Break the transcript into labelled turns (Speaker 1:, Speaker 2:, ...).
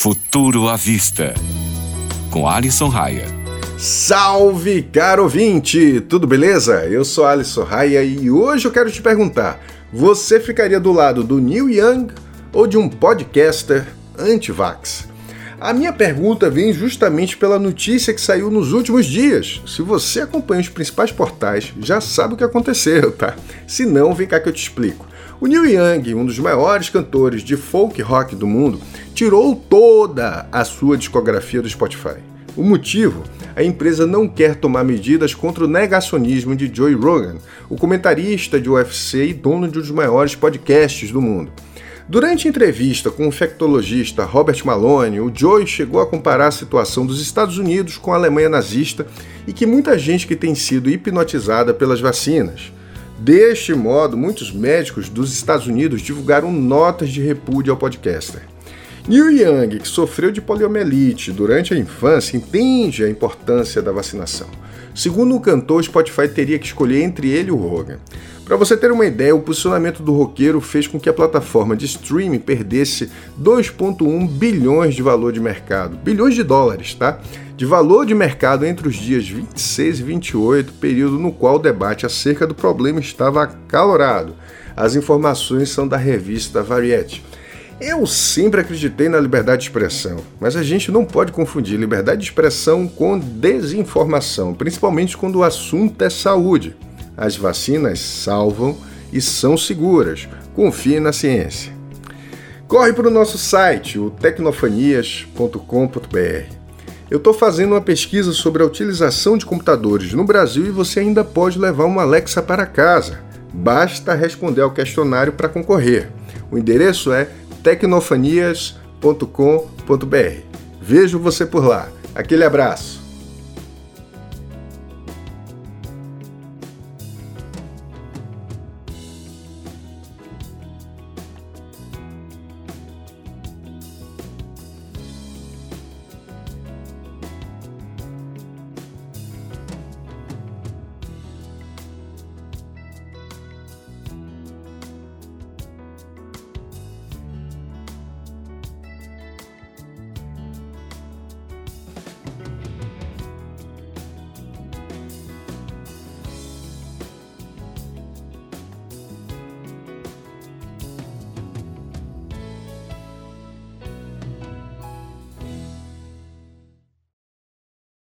Speaker 1: Futuro à Vista, com Alisson Raia.
Speaker 2: Salve, caro ouvinte! Tudo beleza? Eu sou Alisson Raia e hoje eu quero te perguntar: você ficaria do lado do Neil Young ou de um podcaster anti-vax? A minha pergunta vem justamente pela notícia que saiu nos últimos dias. Se você acompanha os principais portais, já sabe o que aconteceu, tá? Se não, vem cá que eu te explico. O Neil Young, um dos maiores cantores de folk rock do mundo, tirou toda a sua discografia do Spotify. O motivo? A empresa não quer tomar medidas contra o negacionismo de Joey Rogan, o comentarista de UFC e dono de um dos maiores podcasts do mundo. Durante entrevista com o infectologista Robert Malone, o Joey chegou a comparar a situação dos Estados Unidos com a Alemanha nazista e que muita gente que tem sido hipnotizada pelas vacinas. Deste modo, muitos médicos dos Estados Unidos divulgaram notas de repúdio ao podcaster. Neil Young, que sofreu de poliomielite durante a infância, entende a importância da vacinação. Segundo o cantor, Spotify teria que escolher entre ele e o Rogan. Para você ter uma ideia, o posicionamento do roqueiro fez com que a plataforma de streaming perdesse 2,1 bilhões de valor de mercado, bilhões de dólares, tá? De valor de mercado entre os dias 26 e 28, período no qual o debate acerca do problema estava acalorado. As informações são da revista Variety. Eu sempre acreditei na liberdade de expressão, mas a gente não pode confundir liberdade de expressão com desinformação, principalmente quando o assunto é saúde. As vacinas salvam e são seguras. Confie na ciência. Corre para o nosso site, o tecnofanias.com.br. Eu estou fazendo uma pesquisa sobre a utilização de computadores no Brasil e você ainda pode levar uma Alexa para casa. Basta responder ao questionário para concorrer. O endereço é tecnofanias.com.br. Vejo você por lá. Aquele abraço.